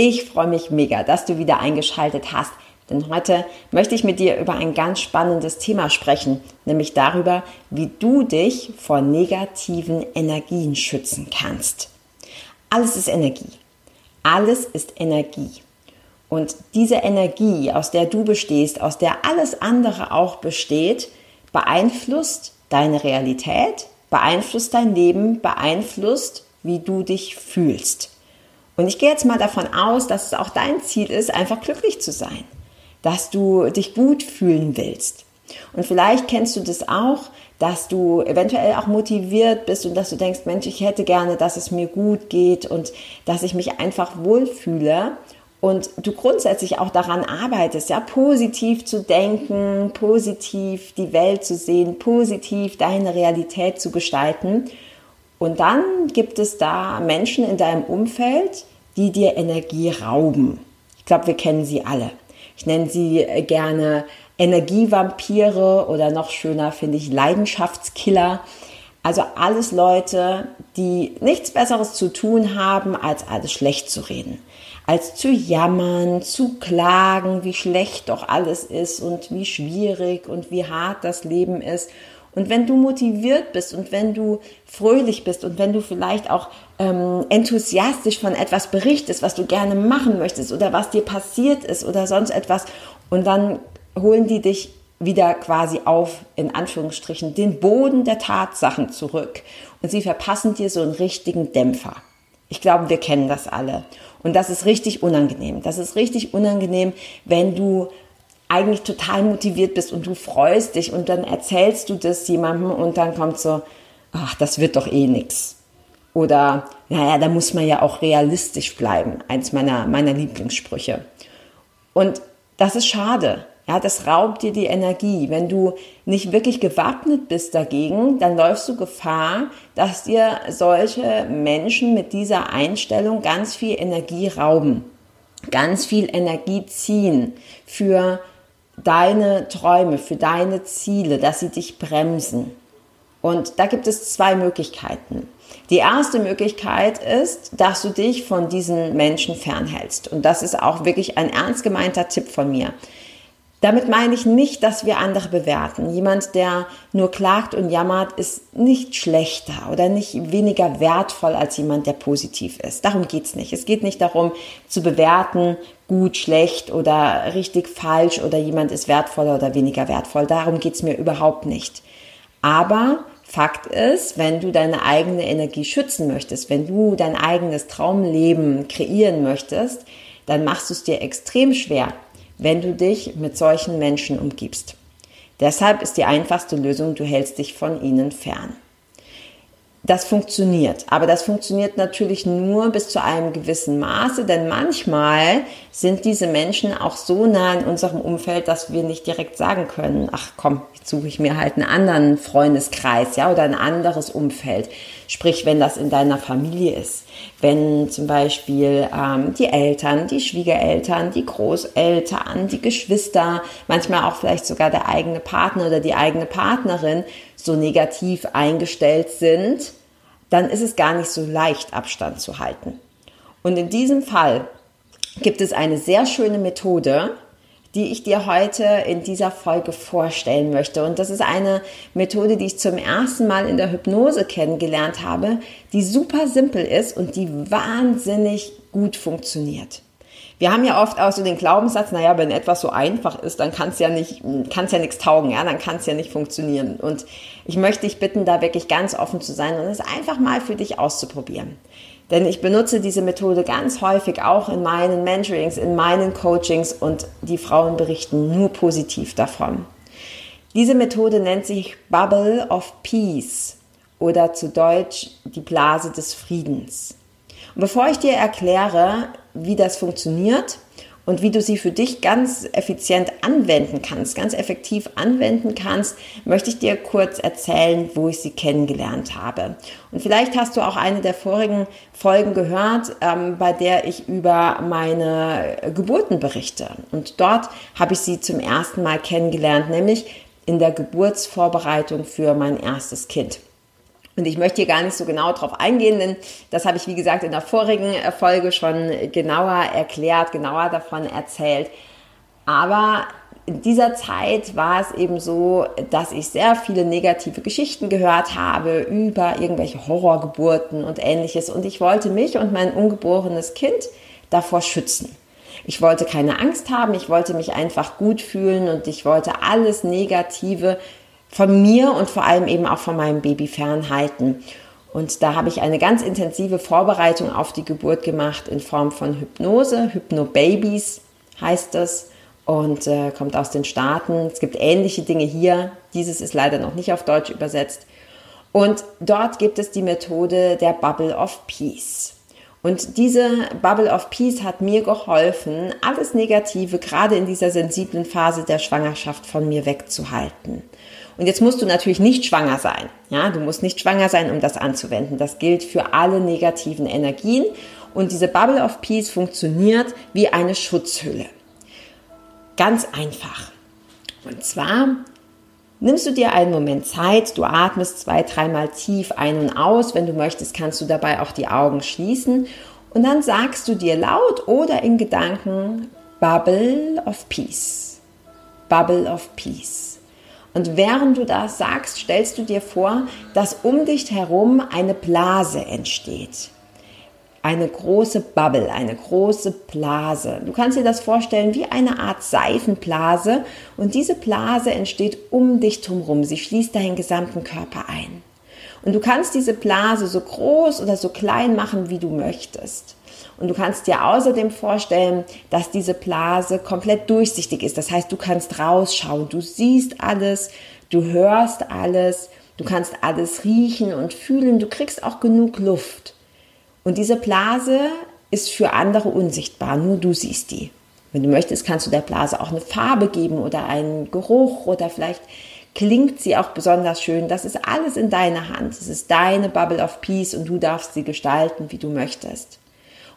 Ich freue mich mega, dass du wieder eingeschaltet hast, denn heute möchte ich mit dir über ein ganz spannendes Thema sprechen, nämlich darüber, wie du dich vor negativen Energien schützen kannst. Alles ist Energie. Alles ist Energie. Und diese Energie, aus der du bestehst, aus der alles andere auch besteht, beeinflusst deine Realität, beeinflusst dein Leben, beeinflusst, wie du dich fühlst. Und ich gehe jetzt mal davon aus, dass es auch dein Ziel ist, einfach glücklich zu sein, dass du dich gut fühlen willst. Und vielleicht kennst du das auch, dass du eventuell auch motiviert bist und dass du denkst, Mensch, ich hätte gerne, dass es mir gut geht und dass ich mich einfach wohlfühle und du grundsätzlich auch daran arbeitest, ja, positiv zu denken, positiv die Welt zu sehen, positiv deine Realität zu gestalten. Und dann gibt es da Menschen in deinem Umfeld, die dir Energie rauben. Ich glaube, wir kennen sie alle. Ich nenne sie gerne Energievampire oder noch schöner finde ich Leidenschaftskiller. Also alles Leute, die nichts Besseres zu tun haben, als alles schlecht zu reden als zu jammern, zu klagen, wie schlecht doch alles ist und wie schwierig und wie hart das Leben ist. Und wenn du motiviert bist und wenn du fröhlich bist und wenn du vielleicht auch ähm, enthusiastisch von etwas berichtest, was du gerne machen möchtest oder was dir passiert ist oder sonst etwas, und dann holen die dich wieder quasi auf, in Anführungsstrichen, den Boden der Tatsachen zurück. Und sie verpassen dir so einen richtigen Dämpfer. Ich glaube, wir kennen das alle. Und das ist richtig unangenehm. Das ist richtig unangenehm, wenn du eigentlich total motiviert bist und du freust dich und dann erzählst du das jemandem und dann kommt so, ach, das wird doch eh nix. Oder, naja, da muss man ja auch realistisch bleiben. Eins meiner, meiner Lieblingssprüche. Und das ist schade. Ja, das raubt dir die Energie. Wenn du nicht wirklich gewappnet bist dagegen, dann läufst du Gefahr, dass dir solche Menschen mit dieser Einstellung ganz viel Energie rauben, ganz viel Energie ziehen für deine Träume, für deine Ziele, dass sie dich bremsen. Und da gibt es zwei Möglichkeiten. Die erste Möglichkeit ist, dass du dich von diesen Menschen fernhältst. Und das ist auch wirklich ein ernst gemeinter Tipp von mir. Damit meine ich nicht, dass wir andere bewerten. Jemand, der nur klagt und jammert, ist nicht schlechter oder nicht weniger wertvoll als jemand, der positiv ist. Darum geht's nicht. Es geht nicht darum zu bewerten, gut, schlecht oder richtig, falsch oder jemand ist wertvoller oder weniger wertvoll. Darum geht's mir überhaupt nicht. Aber Fakt ist, wenn du deine eigene Energie schützen möchtest, wenn du dein eigenes Traumleben kreieren möchtest, dann machst du es dir extrem schwer, wenn du dich mit solchen Menschen umgibst. Deshalb ist die einfachste Lösung, du hältst dich von ihnen fern. Das funktioniert, aber das funktioniert natürlich nur bis zu einem gewissen Maße, denn manchmal sind diese Menschen auch so nah in unserem Umfeld, dass wir nicht direkt sagen können, ach komm, jetzt suche ich mir halt einen anderen Freundeskreis, ja, oder ein anderes Umfeld. Sprich, wenn das in deiner Familie ist, wenn zum Beispiel ähm, die Eltern, die Schwiegereltern, die Großeltern, die Geschwister, manchmal auch vielleicht sogar der eigene Partner oder die eigene Partnerin so negativ eingestellt sind, dann ist es gar nicht so leicht, Abstand zu halten. Und in diesem Fall gibt es eine sehr schöne Methode, die ich dir heute in dieser Folge vorstellen möchte. Und das ist eine Methode, die ich zum ersten Mal in der Hypnose kennengelernt habe, die super simpel ist und die wahnsinnig gut funktioniert. Wir haben ja oft auch so den Glaubenssatz, naja, wenn etwas so einfach ist, dann kann es ja nicht, kann es ja nichts taugen, ja, dann kann es ja nicht funktionieren. Und ich möchte dich bitten, da wirklich ganz offen zu sein und es einfach mal für dich auszuprobieren. Denn ich benutze diese Methode ganz häufig auch in meinen Mentorings, in meinen Coachings und die Frauen berichten nur positiv davon. Diese Methode nennt sich Bubble of Peace oder zu Deutsch die Blase des Friedens. Und bevor ich dir erkläre, wie das funktioniert und wie du sie für dich ganz effizient anwenden kannst, ganz effektiv anwenden kannst, möchte ich dir kurz erzählen, wo ich sie kennengelernt habe. Und vielleicht hast du auch eine der vorigen Folgen gehört, ähm, bei der ich über meine Geburten berichte. Und dort habe ich sie zum ersten Mal kennengelernt, nämlich in der Geburtsvorbereitung für mein erstes Kind. Und ich möchte hier gar nicht so genau drauf eingehen, denn das habe ich, wie gesagt, in der vorigen Folge schon genauer erklärt, genauer davon erzählt. Aber in dieser Zeit war es eben so, dass ich sehr viele negative Geschichten gehört habe über irgendwelche Horrorgeburten und ähnliches. Und ich wollte mich und mein ungeborenes Kind davor schützen. Ich wollte keine Angst haben, ich wollte mich einfach gut fühlen und ich wollte alles Negative von mir und vor allem eben auch von meinem Baby fernhalten. Und da habe ich eine ganz intensive Vorbereitung auf die Geburt gemacht in Form von Hypnose. Hypnobabies heißt das und äh, kommt aus den Staaten. Es gibt ähnliche Dinge hier. Dieses ist leider noch nicht auf Deutsch übersetzt. Und dort gibt es die Methode der Bubble of Peace. Und diese Bubble of Peace hat mir geholfen, alles Negative gerade in dieser sensiblen Phase der Schwangerschaft von mir wegzuhalten. Und jetzt musst du natürlich nicht schwanger sein. Ja, du musst nicht schwanger sein, um das anzuwenden. Das gilt für alle negativen Energien. Und diese Bubble of Peace funktioniert wie eine Schutzhülle. Ganz einfach. Und zwar nimmst du dir einen Moment Zeit, du atmest zwei, dreimal tief ein und aus. Wenn du möchtest, kannst du dabei auch die Augen schließen. Und dann sagst du dir laut oder in Gedanken Bubble of Peace. Bubble of Peace. Und während du das sagst, stellst du dir vor, dass um dich herum eine Blase entsteht. Eine große Bubble, eine große Blase. Du kannst dir das vorstellen wie eine Art Seifenblase und diese Blase entsteht um dich drumherum. Sie schließt deinen gesamten Körper ein. Und du kannst diese Blase so groß oder so klein machen, wie du möchtest. Und du kannst dir außerdem vorstellen, dass diese Blase komplett durchsichtig ist. Das heißt, du kannst rausschauen, du siehst alles, du hörst alles, du kannst alles riechen und fühlen, du kriegst auch genug Luft. Und diese Blase ist für andere unsichtbar, nur du siehst die. Wenn du möchtest, kannst du der Blase auch eine Farbe geben oder einen Geruch oder vielleicht klingt sie auch besonders schön. Das ist alles in deiner Hand. Es ist deine Bubble of Peace und du darfst sie gestalten, wie du möchtest.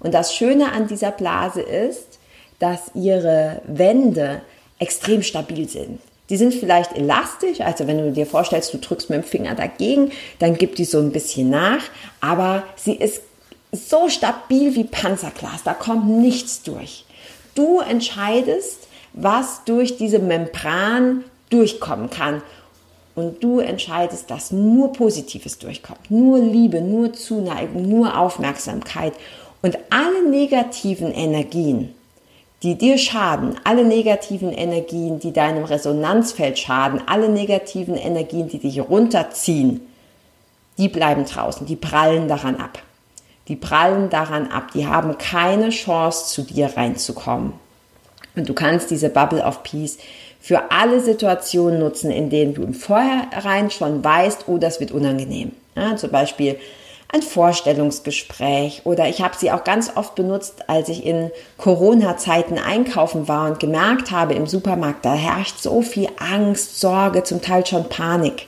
Und das Schöne an dieser Blase ist, dass ihre Wände extrem stabil sind. Die sind vielleicht elastisch, also wenn du dir vorstellst, du drückst mit dem Finger dagegen, dann gibt die so ein bisschen nach, aber sie ist so stabil wie Panzerglas, da kommt nichts durch. Du entscheidest, was durch diese Membran durchkommen kann. Und du entscheidest, dass nur Positives durchkommt, nur Liebe, nur Zuneigung, nur Aufmerksamkeit. Und alle negativen Energien, die dir schaden, alle negativen Energien, die deinem Resonanzfeld schaden, alle negativen Energien, die dich runterziehen, die bleiben draußen, die prallen daran ab. Die prallen daran ab, die haben keine Chance, zu dir reinzukommen. Und du kannst diese Bubble of Peace für alle Situationen nutzen, in denen du im Vorhinein schon weißt, oh, das wird unangenehm. Ja, zum Beispiel, ein Vorstellungsgespräch oder ich habe sie auch ganz oft benutzt, als ich in Corona-Zeiten einkaufen war und gemerkt habe im Supermarkt, da herrscht so viel Angst, Sorge, zum Teil schon Panik.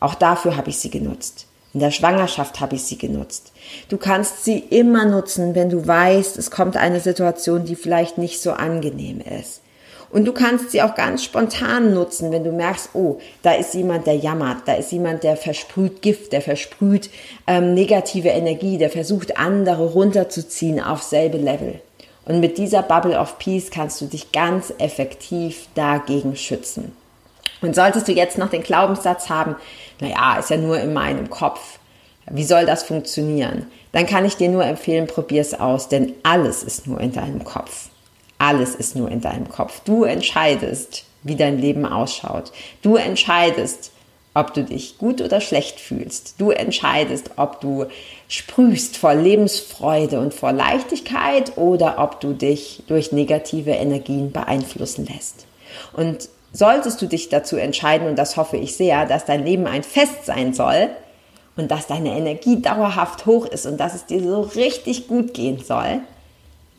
Auch dafür habe ich sie genutzt. In der Schwangerschaft habe ich sie genutzt. Du kannst sie immer nutzen, wenn du weißt, es kommt eine Situation, die vielleicht nicht so angenehm ist. Und du kannst sie auch ganz spontan nutzen, wenn du merkst, oh, da ist jemand, der jammert, da ist jemand, der versprüht Gift, der versprüht ähm, negative Energie, der versucht, andere runterzuziehen auf selbe Level. Und mit dieser Bubble of Peace kannst du dich ganz effektiv dagegen schützen. Und solltest du jetzt noch den Glaubenssatz haben, naja, ist ja nur in meinem Kopf. Wie soll das funktionieren? Dann kann ich dir nur empfehlen, probier es aus, denn alles ist nur in deinem Kopf. Alles ist nur in deinem Kopf. Du entscheidest, wie dein Leben ausschaut. Du entscheidest, ob du dich gut oder schlecht fühlst. Du entscheidest, ob du sprühst vor Lebensfreude und vor Leichtigkeit oder ob du dich durch negative Energien beeinflussen lässt. Und solltest du dich dazu entscheiden, und das hoffe ich sehr, dass dein Leben ein Fest sein soll und dass deine Energie dauerhaft hoch ist und dass es dir so richtig gut gehen soll,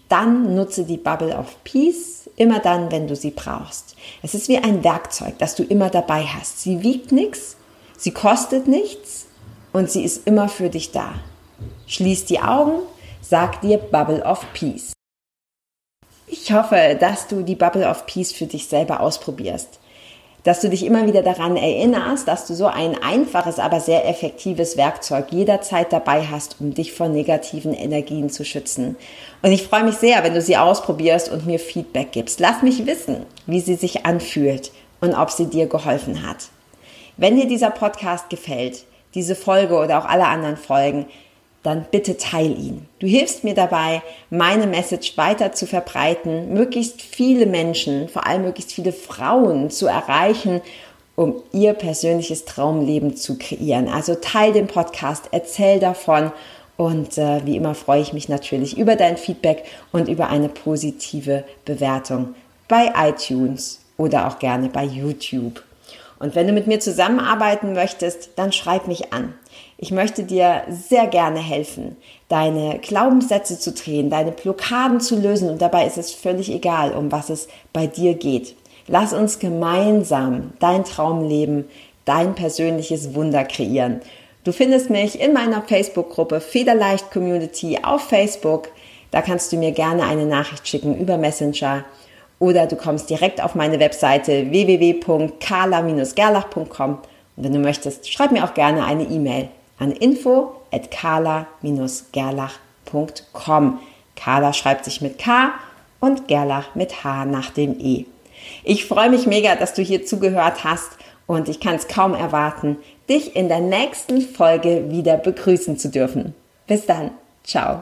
dann nutze die Bubble of Peace immer dann, wenn du sie brauchst. Es ist wie ein Werkzeug, das du immer dabei hast. Sie wiegt nichts, sie kostet nichts und sie ist immer für dich da. Schließ die Augen, sag dir Bubble of Peace. Ich hoffe, dass du die Bubble of Peace für dich selber ausprobierst dass du dich immer wieder daran erinnerst, dass du so ein einfaches, aber sehr effektives Werkzeug jederzeit dabei hast, um dich vor negativen Energien zu schützen. Und ich freue mich sehr, wenn du sie ausprobierst und mir Feedback gibst. Lass mich wissen, wie sie sich anfühlt und ob sie dir geholfen hat. Wenn dir dieser Podcast gefällt, diese Folge oder auch alle anderen Folgen, dann bitte teil ihn. Du hilfst mir dabei, meine Message weiter zu verbreiten, möglichst viele Menschen, vor allem möglichst viele Frauen zu erreichen, um ihr persönliches Traumleben zu kreieren. Also teil den Podcast, erzähl davon und äh, wie immer freue ich mich natürlich über dein Feedback und über eine positive Bewertung bei iTunes oder auch gerne bei YouTube. Und wenn du mit mir zusammenarbeiten möchtest, dann schreib mich an. Ich möchte dir sehr gerne helfen, deine Glaubenssätze zu drehen, deine Blockaden zu lösen und dabei ist es völlig egal, um was es bei dir geht. Lass uns gemeinsam dein Traumleben, dein persönliches Wunder kreieren. Du findest mich in meiner Facebook-Gruppe Federleicht Community auf Facebook. Da kannst du mir gerne eine Nachricht schicken über Messenger oder du kommst direkt auf meine Webseite www.kala-gerlach.com und wenn du möchtest, schreib mir auch gerne eine E-Mail an info at carla-gerlach.com. Carla schreibt sich mit K und Gerlach mit H nach dem E. Ich freue mich mega, dass du hier zugehört hast und ich kann es kaum erwarten, dich in der nächsten Folge wieder begrüßen zu dürfen. Bis dann. Ciao.